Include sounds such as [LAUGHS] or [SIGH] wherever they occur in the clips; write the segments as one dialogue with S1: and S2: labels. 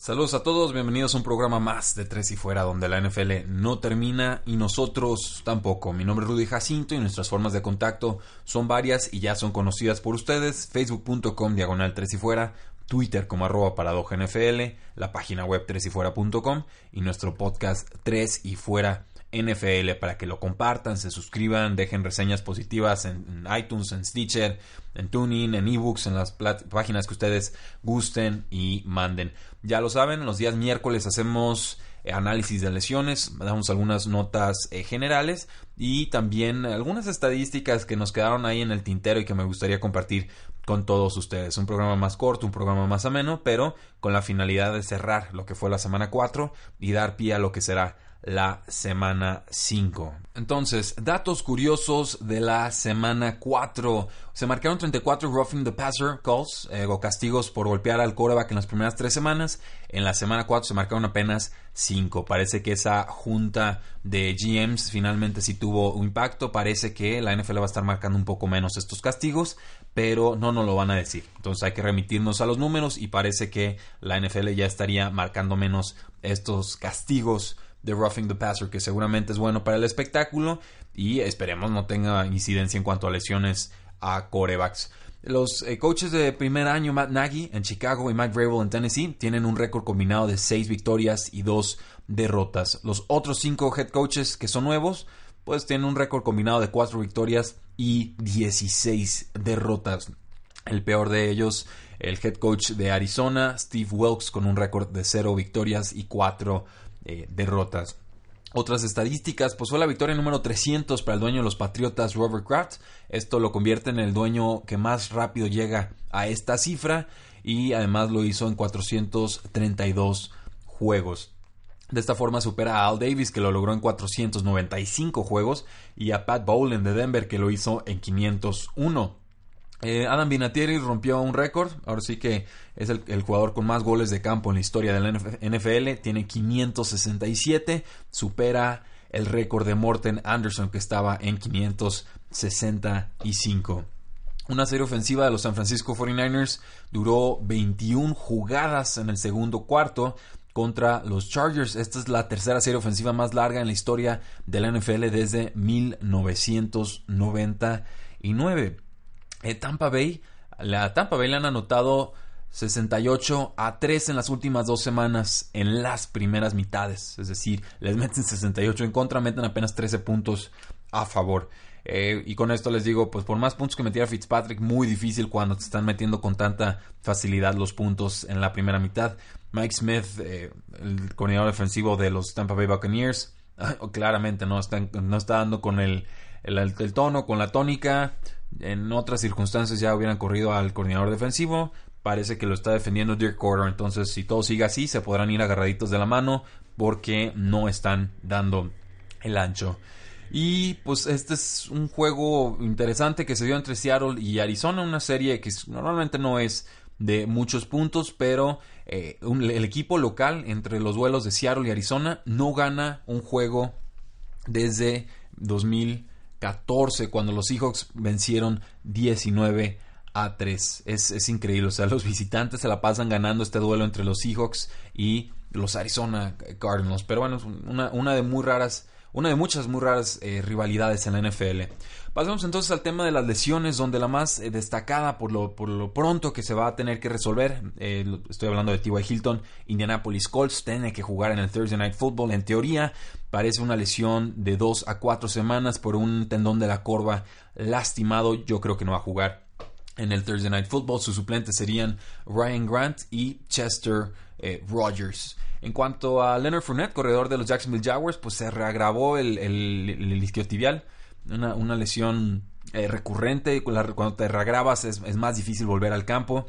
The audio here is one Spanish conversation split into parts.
S1: Saludos a todos, bienvenidos a un programa más de Tres y Fuera, donde la NFL no termina y nosotros tampoco. Mi nombre es Rudy Jacinto y nuestras formas de contacto son varias y ya son conocidas por ustedes. Facebook.com diagonal Tres y Fuera, Twitter como arroba paradoja NFL, la página web tresyfuera.com y nuestro podcast Tres y Fuera NFL para que lo compartan, se suscriban, dejen reseñas positivas en, iTunes, en Stitcher, en TuneIn, en eBooks, en las páginas que ustedes gusten y manden. Ya lo saben, los días miércoles hacemos eh, análisis de lesiones, damos algunas notas eh, generales y también algunas estadísticas que nos quedaron ahí en el tintero y que me gustaría compartir con todos ustedes. Un programa más corto, un programa más ameno, pero con la finalidad de cerrar lo que fue la semana 4 y dar pie a lo que será la semana 5. Entonces, datos curiosos de la semana 4. Se marcaron 34 roughing the passer calls eh, o castigos por golpear al quarterback en las primeras tres semanas. En la semana 4 se marcaron apenas 5. Parece que esa junta de GMs finalmente sí tuvo un impacto. Parece que la NFL va a estar marcando un poco menos estos castigos, pero no nos lo van a decir. Entonces hay que remitirnos a los números y parece que la NFL ya estaría marcando menos estos castigos de Roughing the Passer, que seguramente es bueno para el espectáculo y esperemos no tenga incidencia en cuanto a lesiones a corebacks. Los eh, coaches de primer año, Matt Nagy en Chicago y Mike Vrabel en Tennessee, tienen un récord combinado de 6 victorias y 2 derrotas. Los otros 5 head coaches que son nuevos, pues tienen un récord combinado de 4 victorias y 16 derrotas. El peor de ellos, el head coach de Arizona, Steve Wilkes, con un récord de 0 victorias y 4 eh, derrotas. Otras estadísticas, pues fue la victoria número 300 para el dueño de los Patriotas, Robert Kraft. Esto lo convierte en el dueño que más rápido llega a esta cifra y además lo hizo en 432 juegos. De esta forma supera a Al Davis, que lo logró en 495 juegos, y a Pat Bowlen de Denver, que lo hizo en 501. Eh, Adam Vinatieri rompió un récord, ahora sí que es el, jugador con más goles de campo en la historia de la NFL, tiene 567, supera el récord de Morten Anderson que estaba en 565. Una serie ofensiva de los San Francisco 49ers duró 21 jugadas en el segundo cuarto contra los Chargers. Esta es la tercera serie ofensiva más larga en la historia de la NFL desde 1999. Eh, Tampa Bay, la Tampa Bay le han anotado 68 a 3 en las últimas dos semanas en las primeras mitades. Es decir, les meten 68 en contra, meten apenas 13 puntos a favor. Eh, y con esto les digo, pues por más puntos que metiera Fitzpatrick, muy difícil cuando te están metiendo con tanta facilidad los puntos en la primera mitad. Mike Smith, eh, el coordinador defensivo de los Tampa Bay Buccaneers, claramente no está, no está dando con el, el tono, con la tónica. En otras circunstancias ya hubieran corrido al coordinador defensivo. Parece que lo está defendiendo Dirk Corder. Entonces, si todo sigue así, se podrán ir agarraditos de la mano porque no están dando el ancho. Y pues este es un juego interesante que se dio entre Seattle y Arizona, una serie que normalmente no es de muchos puntos, pero eh, el equipo local entre los duelos de Seattle y Arizona no gana un juego desde 2000 14 cuando los Seahawks vencieron 19 a 3. Es, increíble, o sea, los visitantes se la pasan ganando este duelo entre los Seahawks y los Arizona Cardinals. Pero bueno, una, una de muy raras, una de muchas muy raras eh, rivalidades en la NFL. Pasemos entonces al tema de las lesiones, donde la más eh, destacada por lo, por lo pronto que se va a tener que resolver, eh, estoy hablando de T.Y. Hilton, Indianapolis Colts, tiene que jugar en el Thursday Night Football. En teoría, parece una lesión de 2 a 4 semanas por un tendón de la corva lastimado. Yo creo que no va a jugar en el Thursday Night Football. Sus suplentes serían Ryan Grant y Chester eh, Rogers. En cuanto a Leonard Fournette, corredor de los Jacksonville Jaguars, pues se reagravó el, el, el una, lesión eh, recurrente. Cuando te regrabas es, es más difícil volver al campo.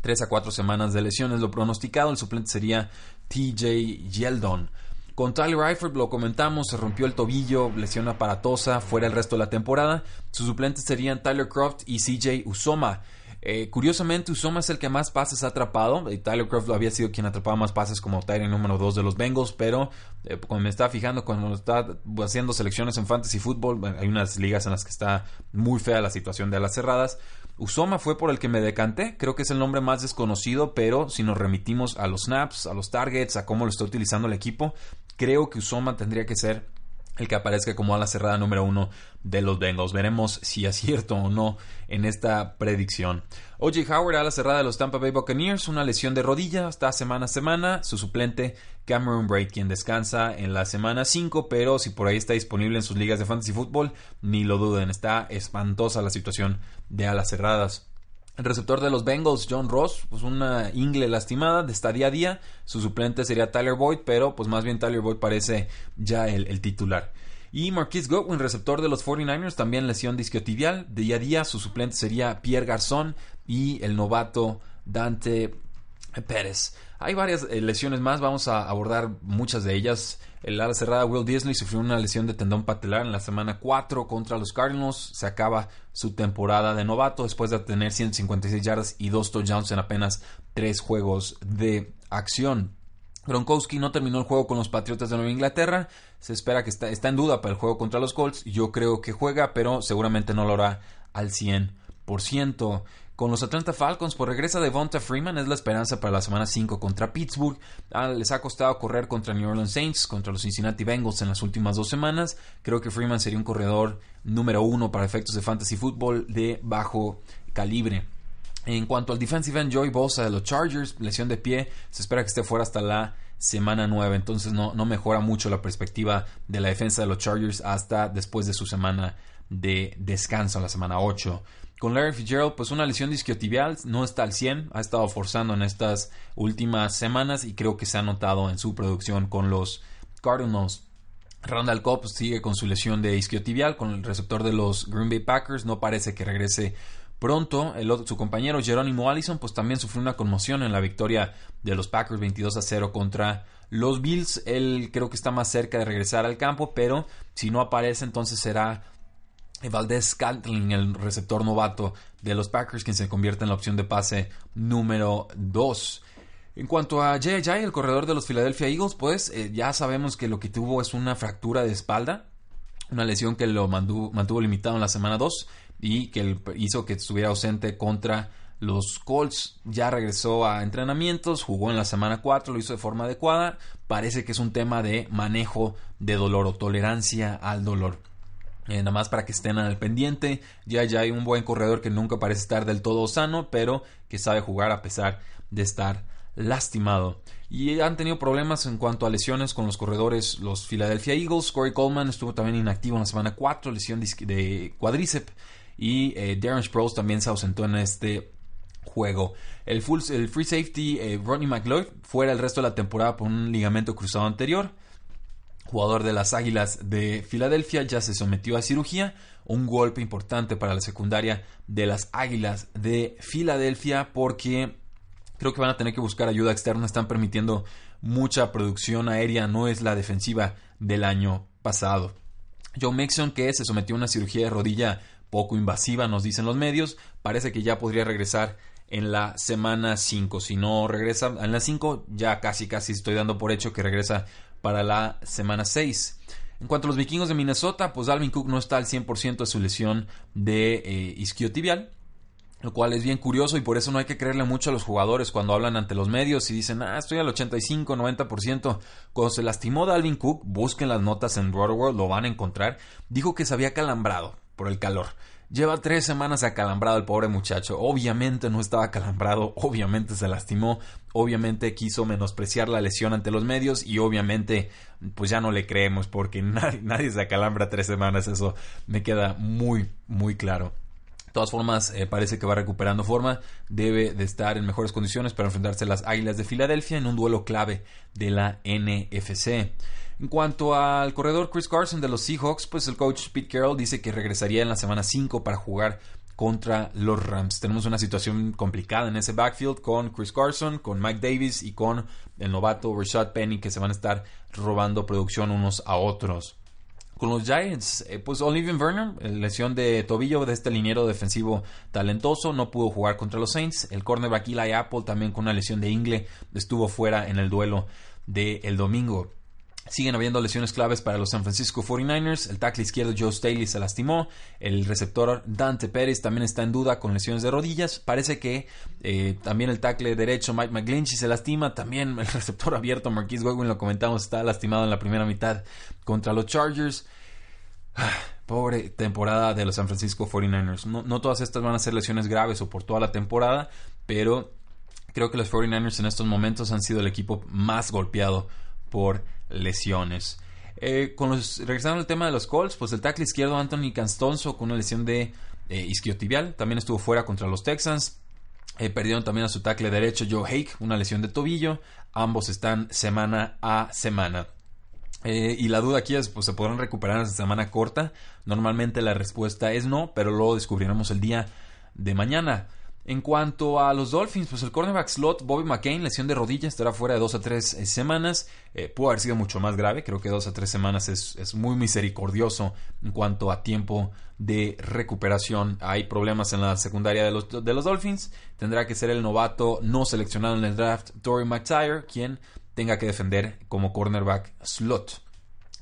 S1: Tres a cuatro semanas de lesiones lo pronosticado. El suplente sería TJ Yeldon. Con Tyler Eifert lo comentamos, se rompió el tobillo, lesión aparatosa, fuera el resto de la temporada. Sus suplentes serían Tyler Croft y CJ Usoma. Eh, curiosamente, Usoma es el que más pases ha atrapado. Tyler Croft había sido quien atrapaba más pases como Tyrant número 2 de los Bengals, pero eh, cuando me estaba fijando, cuando está haciendo selecciones en Fantasy Football, hay unas ligas en las que está muy fea la situación de alas cerradas. Usoma fue por el que me decanté, creo que es el nombre más desconocido, pero si nos remitimos a los snaps, a los targets, a cómo lo está utilizando el equipo, creo que Usoma tendría que ser el que aparezca como ala cerrada número uno de los Bengals. Veremos si acierto o no en esta predicción. OJ Howard, ala cerrada de los Tampa Bay Buccaneers, una lesión de rodilla, está semana a semana. Su suplente Cameron Braid, quien descansa en la semana 5, pero si por ahí está disponible en sus ligas de fantasy fútbol, ni lo duden, está espantosa la situación de alas cerradas. El receptor de los Bengals, John Ross, pues una ingle lastimada, está día a día. Su suplente sería Tyler Boyd, pero pues más bien Tyler Boyd parece ya el, titular. Y Marquise Godwin, receptor de los 49ers, también lesión disquiotibial. Día a día, su suplente sería Pierre Garzón y el novato Dante Pérez. Hay varias eh, lesiones más, vamos a abordar muchas de ellas. El ala cerrada Will Disney sufrió una lesión de tendón patelar en la semana 4 contra los Cardinals. Se acaba su temporada de novato después de tener 156 yardas y 2 touchdowns en apenas 3 juegos de acción. Gronkowski no terminó el juego con los Patriotas de Nueva Inglaterra. Se espera que está, está en duda para el juego contra los Colts. Yo creo que juega, pero seguramente no lo hará al 100%. Con los Atlanta Falcons, por regresa Devonta Freeman, es la esperanza para la semana 5 contra Pittsburgh. Ah, les ha costado correr contra New Orleans Saints, contra los Cincinnati Bengals en las últimas dos semanas. Creo que Freeman sería un corredor número uno para efectos de fantasy football de bajo calibre. En cuanto al defensive end Joey Bosa de los Chargers, lesión de pie, se espera que esté fuera hasta la semana 9, entonces no, no mejora mucho la perspectiva de la defensa de los Chargers hasta después de su semana de descanso, la semana 8. Con Larry Fitzgerald, pues una lesión disquiotibial, no está al 100, ha estado forzando en estas últimas semanas y creo que se ha notado en su producción con los Cardinals. Randall Cobb sigue con su lesión de isquiotibial con el receptor de los Green Bay Packers, no parece que regrese pronto. El su compañero Jerónimo Allison pues también sufrió una conmoción en la victoria de los Packers 22 a 0 contra los Bills. Él creo que está más cerca de regresar al campo, pero si no aparece entonces será Valdez Scantling, el receptor novato de los Packers, quien se convierte en la opción de pase número 2. En cuanto a J.J., el corredor de los Philadelphia Eagles, pues eh, ya sabemos que lo que tuvo es una fractura de espalda, una lesión que lo mantuvo, mantuvo limitado en la semana 2 y que hizo que estuviera ausente contra los Colts. Ya regresó a entrenamientos, jugó en la semana 4, lo hizo de forma adecuada. Parece que es un tema de manejo de dolor o tolerancia al dolor. Eh, nada más para que estén al pendiente. Ya, ya hay un buen corredor que nunca parece estar del todo sano, pero que sabe jugar a pesar de estar lastimado. Y han tenido problemas en cuanto a lesiones con los corredores, los Philadelphia Eagles. Corey Coleman estuvo también inactivo en la semana 4, lesión de cuádriceps. Y eh, Darren Sproles también se ausentó en este juego. El, free safety eh, Rodney McLeod fuera el resto de la temporada por un ligamento cruzado anterior jugador de las Águilas de Filadelfia, ya se sometió a cirugía, un golpe importante para la secundaria de las Águilas de Filadelfia porque creo que van a tener que buscar ayuda externa, están permitiendo mucha producción aérea, no es la defensiva del año pasado. Joe Mixon, que se sometió a una cirugía de rodilla poco invasiva, nos dicen los medios, parece que ya podría regresar en la semana 5. Si no regresa en la 5, ya casi casi estoy dando por hecho que regresa para la semana 6. En cuanto a los vikingos de Minnesota, pues Alvin Cook no está al 100% de su lesión de eh, isquiotibial, lo cual es bien curioso y por eso no hay que creerle mucho a los jugadores cuando hablan ante los medios y dicen, ah, estoy al 85, 90%. Cuando se lastimó Dalvin Cook, busquen las notas en World, lo van a encontrar, dijo que se había calambrado por el calor. Lleva tres semanas acalambrado el pobre muchacho. Obviamente no estaba acalambrado, obviamente se lastimó, obviamente quiso menospreciar la lesión ante los medios y obviamente pues ya no le creemos porque [LAUGHS] nadie, se acalambra tres semanas. Eso me queda muy, muy claro. De todas formas, eh, parece que va recuperando forma. Debe de estar en mejores condiciones para enfrentarse a las Águilas de Filadelfia en un duelo clave de la NFC. En cuanto al corredor Chris Carson de los Seahawks, pues el coach Pete Carroll dice que regresaría en la semana 5 para jugar contra los Rams. Tenemos una situación complicada en ese backfield con Chris Carson, con Mike Davis y con el novato Rashad Penny que se van a estar robando producción unos a otros. Con los Giants, eh, pues Olivier Vernon, eh, lesión de tobillo de este liniero defensivo talentoso, no pudo jugar contra los Saints. El cornerback Eli Apple también con una lesión de ingle estuvo fuera en el duelo del domingo. Siguen habiendo lesiones claves para los San Francisco 49ers. El tackle izquierdo Joe Staley se lastimó. El receptor Dante Pérez también está en duda con lesiones de rodillas. Parece que eh, también el tackle derecho Mike McGlinchey se lastima. También el [LAUGHS] receptor abierto Marquise Godwin, lo comentamos, está lastimado en la primera mitad contra los Chargers. Ah, pobre temporada de los San Francisco 49ers. No, no todas estas van a ser lesiones graves o por toda la temporada, pero creo que los 49ers en estos momentos han sido el equipo más golpeado por lesiones. Eh, con los, regresando al tema de los Colts, pues el tackle izquierdo Anthony Castonzo con una lesión de eh, isquiotibial también estuvo fuera contra los Texans. Eh, perdieron también a su tackle derecho Joe Hake, una lesión de tobillo. Ambos están semana a semana. y la duda aquí es, pues se podrán recuperar en esta semana corta. Normalmente la respuesta es no, pero lo descubriremos el día de mañana. En cuanto a los Dolphins, pues el cornerback slot Bobby McCain, lesión de rodilla, estará fuera de dos a tres eh, semanas. Eh, pudo haber sido mucho más grave, creo que dos a tres semanas es, muy misericordioso en cuanto a tiempo de recuperación. Hay problemas en la secundaria de los, de los Dolphins. Tendrá que ser el novato no seleccionado en el draft, Tory McTire, quien tenga que defender como cornerback slot.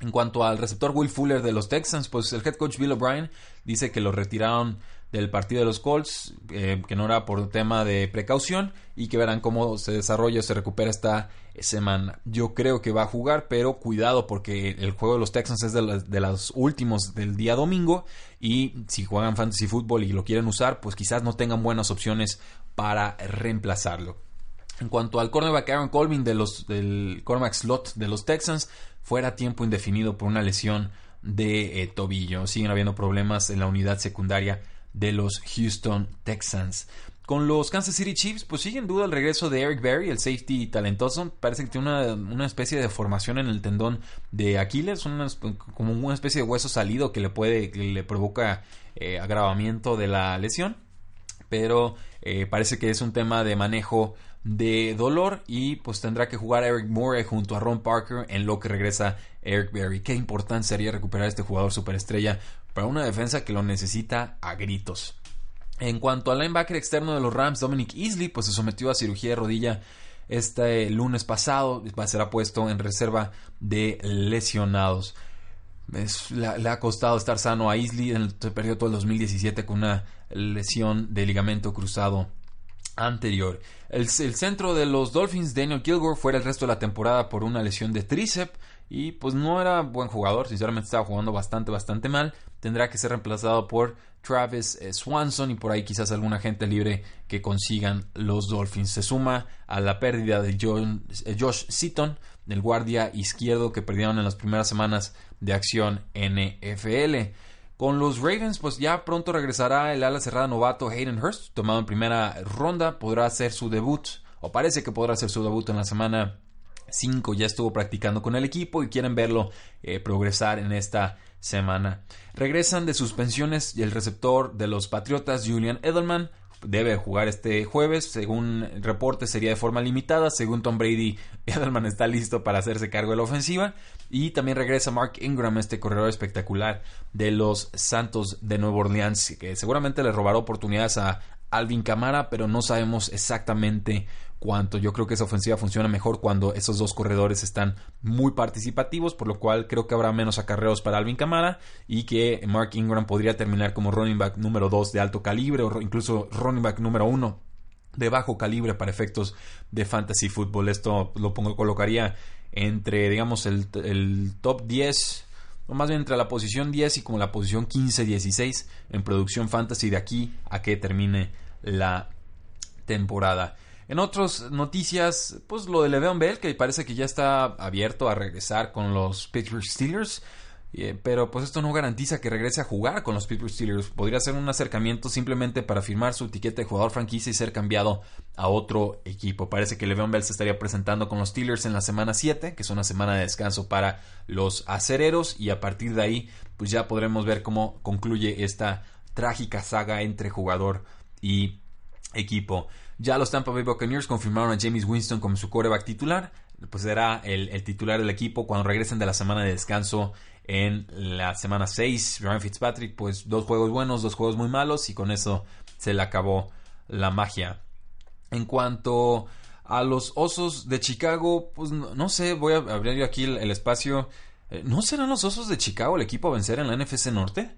S1: En cuanto al receptor Will Fuller de los Texans, pues el head coach Bill O'Brien dice que lo retiraron del partido de los Colts, eh, que no era por tema de precaución y que verán cómo se desarrolla se recupera esta semana. Yo creo que va a jugar, pero cuidado porque el juego de los Texans es de, los últimos del día domingo y si juegan fantasy fútbol y lo quieren usar, pues quizás no tengan buenas opciones para reemplazarlo. En cuanto al cornerback Aaron Colvin de los, del cornerback slot de los Texans, fuera tiempo indefinido por una lesión de eh, tobillo. Siguen habiendo problemas en la unidad secundaria de los Houston Texans. Con los Kansas City Chiefs, pues sigue en duda el regreso de Eric Berry, el safety talentoso. Parece que tiene una, especie de formación en el tendón de Aquiles, como una especie de hueso salido que le puede, le provoca eh, agravamiento de la lesión. Pero eh, parece que es un tema de manejo de dolor y pues tendrá que jugar Eric Moore junto a Ron Parker en lo que regresa Eric Berry. Qué importante sería recuperar a este jugador superestrella para una defensa que lo necesita a gritos. En cuanto al linebacker externo de los Rams, Dominic Easley, pues se sometió a cirugía de rodilla este lunes pasado, será puesto en reserva de lesionados. le, ha costado estar sano a Easley en el periodo del 2017 con una lesión de ligamento cruzado anterior. El, el, centro de los Dolphins, Daniel Kilgore, fuera el resto de la temporada por una lesión de tríceps y pues no era buen jugador, sinceramente estaba jugando bastante, bastante mal. Tendrá que ser reemplazado por Travis eh, Swanson y por ahí quizás alguna gente libre que consigan los Dolphins. Se suma a la pérdida de eh, Josh Seaton, del guardia izquierdo que perdieron en las primeras semanas de acción NFL. Con los Ravens, pues ya pronto regresará el ala cerrada novato Hayden Hurst, tomado en primera ronda, podrá hacer su debut, o parece que podrá hacer su debut en la semana 5 ya estuvo practicando con el equipo y quieren verlo eh, progresar en esta semana. Regresan de suspensiones y el receptor de los Patriotas, Julian Edelman, debe jugar este jueves. Según reporte sería de forma limitada. Según Tom Brady, [LAUGHS] Edelman está listo para hacerse cargo de la ofensiva. Y también regresa Mark Ingram, este corredor espectacular de los Santos de Nueva Orleans, que seguramente le robará oportunidades a Alvin Camara, pero no sabemos exactamente cuanto yo creo que esa ofensiva funciona mejor cuando esos dos corredores están muy participativos, por lo cual creo que habrá menos acarreos para Alvin Kamara y que Mark Ingram podría terminar como running back número 2 de alto calibre o incluso running back número 1 de bajo calibre para efectos de fantasy football. Esto lo pongo, colocaría entre, digamos, el, el top 10 o más bien entre la posición 10 y como la posición 15-16 en producción fantasy de aquí a que termine la temporada. En otras noticias, pues lo de Le'Veon Bell, que parece que ya está abierto a regresar con los Pittsburgh Steelers. Eh, pero pues esto no garantiza que regrese a jugar con los Pittsburgh Steelers. Podría ser un acercamiento simplemente para firmar su etiqueta de jugador franquicia y ser cambiado a otro equipo. Parece que Le'Veon Bell se estaría presentando con los Steelers en la semana 7, que es una semana de descanso para los acereros y a partir de ahí pues ya podremos ver cómo concluye esta trágica saga entre jugador y equipo. Ya los Tampa Bay Buccaneers confirmaron a James Winston como su quarterback titular. Pues será el, el titular del equipo cuando regresen de la semana de descanso en la semana 6. Ryan Fitzpatrick, pues dos juegos buenos, dos juegos muy malos y con eso se le acabó la magia. En cuanto a los Osos de Chicago, pues no, sé, voy a abrir aquí el, espacio. Eh, ¿No serán los Osos de Chicago el equipo a vencer en la NFC Norte?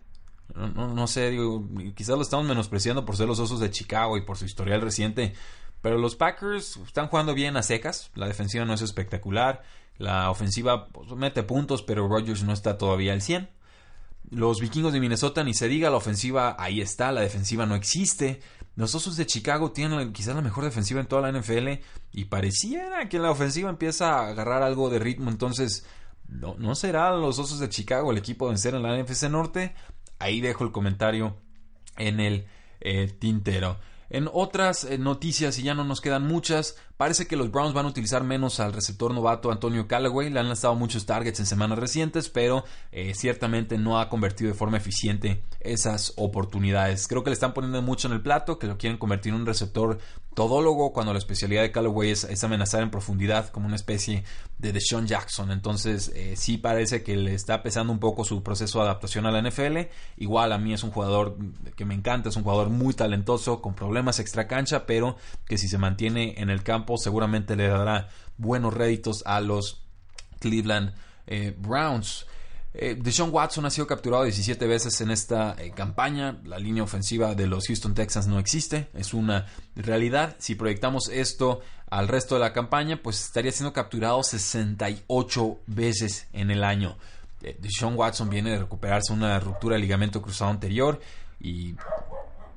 S1: No, sé, digo, quizás lo estamos menospreciando por ser los Osos de Chicago y por su historial reciente. Pero los Packers están jugando bien a secas. La defensiva no es espectacular. La ofensiva pues, mete puntos, pero Rodgers no está todavía al 100. Los vikingos de Minnesota, ni se diga, la ofensiva ahí está, la defensiva no existe. Los Osos de Chicago tienen quizás la mejor defensiva en toda la NFL y pareciera que la ofensiva empieza a agarrar algo de ritmo. Entonces, no, no será los Osos de Chicago el equipo a vencer en la NFC Norte. Ahí dejo el comentario en el eh, tintero. En otras eh, noticias, y ya no nos quedan muchas, parece que los Browns van a utilizar menos al receptor novato Antonio Callaway. Le han lanzado muchos targets en semanas recientes, pero eh, ciertamente no ha convertido de forma eficiente esas oportunidades. Creo que le están poniendo mucho en el plato, que lo quieren convertir en un receptor todólogo, cuando la especialidad de Callaway es, amenazar en profundidad como una especie de Deshaun Jackson. Entonces, eh, sí parece que le está pesando un poco su proceso de adaptación a la NFL. Igual a mí es un jugador que me encanta, es un jugador muy talentoso, con problemas extra cancha, pero que si se mantiene en el campo seguramente le dará buenos réditos a los Cleveland eh, Browns. Eh, Deshaun Watson ha sido capturado 17 veces en esta eh, campaña. La línea ofensiva de los Houston Texans no existe. Es una realidad. Si proyectamos esto al resto de la campaña, pues estaría siendo capturado 68 veces en el año. Eh, Deshaun Watson viene de recuperarse una ruptura de ligamento cruzado anterior y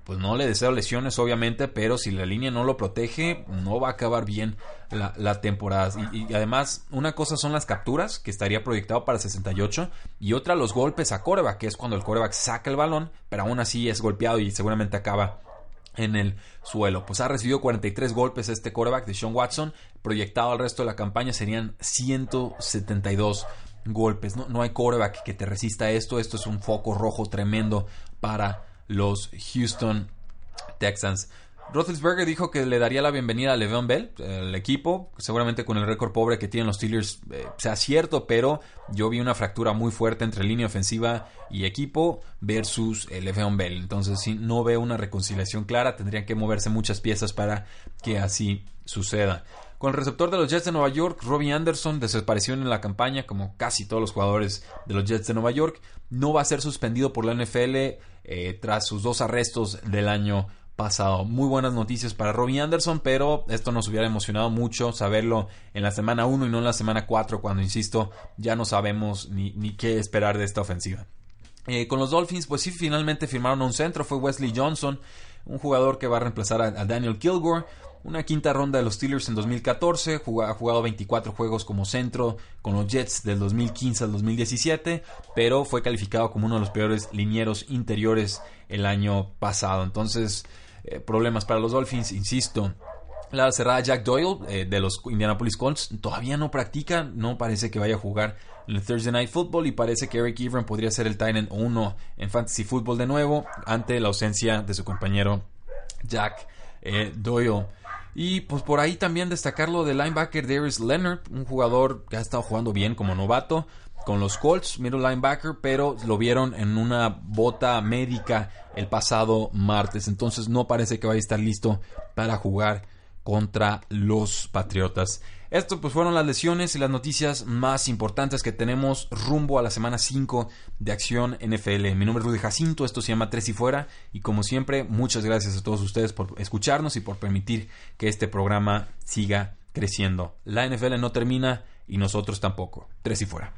S1: pues no le deseo lesiones, obviamente, pero si la línea no lo protege, no va a acabar bien la, temporada. Y, además, una cosa son las capturas, que estaría proyectado para 68, y otra los golpes a coreback, que es cuando el coreback saca el balón, pero aún así es golpeado y seguramente acaba en el suelo. Pues ha recibido 43 golpes este coreback de Sean Watson, proyectado al resto de la campaña serían 172 golpes. No, no hay coreback que te resista esto, esto es un foco rojo tremendo para los Houston Texans. Roethlisberger dijo que le daría la bienvenida a Le'Veon Bell, el equipo, seguramente con el récord pobre que tienen los Steelers eh, sea cierto, pero yo vi una fractura muy fuerte entre línea ofensiva y equipo versus eh, Le'Veon Bell. Entonces, si no veo una reconciliación clara, tendrían que moverse muchas piezas para que así suceda. Con el receptor de los Jets de Nueva York, Robbie Anderson desapareció en la campaña, como casi todos los jugadores de los Jets de Nueva York. No va a ser suspendido por la NFL eh, tras sus dos arrestos del año pasado. Muy buenas noticias para Robbie Anderson, pero esto nos hubiera emocionado mucho saberlo en la semana 1 y no en la semana 4, cuando, insisto, ya no sabemos ni, qué esperar de esta ofensiva. Eh, con los Dolphins, pues sí, finalmente firmaron un centro, fue Wesley Johnson, un jugador que va a reemplazar a Daniel Kilgore una quinta ronda de los Steelers en 2014, ha jugado 24 juegos como centro con los Jets del 2015 al 2017, pero fue calificado como uno de los peores linieros interiores el año pasado. Entonces, eh, problemas para los Dolphins, insisto. La cerrada Jack Doyle eh, de los Indianapolis Colts todavía no practica, no parece que vaya a jugar en el Thursday Night Football y parece que Eric Ebron podría ser el Titan 1 en Fantasy Football de nuevo ante la ausencia de su compañero Jack eh, Doyle. Y pues por ahí también destacar lo del linebacker Darius Leonard, un jugador que ha estado jugando bien como novato con los Colts, middle linebacker, pero lo vieron en una bota médica el pasado martes, entonces no parece que vaya a estar listo para jugar contra los Patriotas. Esto pues fueron las lesiones y las noticias más importantes que tenemos rumbo a la semana 5 de Acción NFL. Mi nombre es Rudy Jacinto, esto se llama Tres y Fuera y como siempre muchas gracias a todos ustedes por escucharnos y por permitir que este programa siga creciendo. La NFL no termina y nosotros tampoco. Tres y Fuera.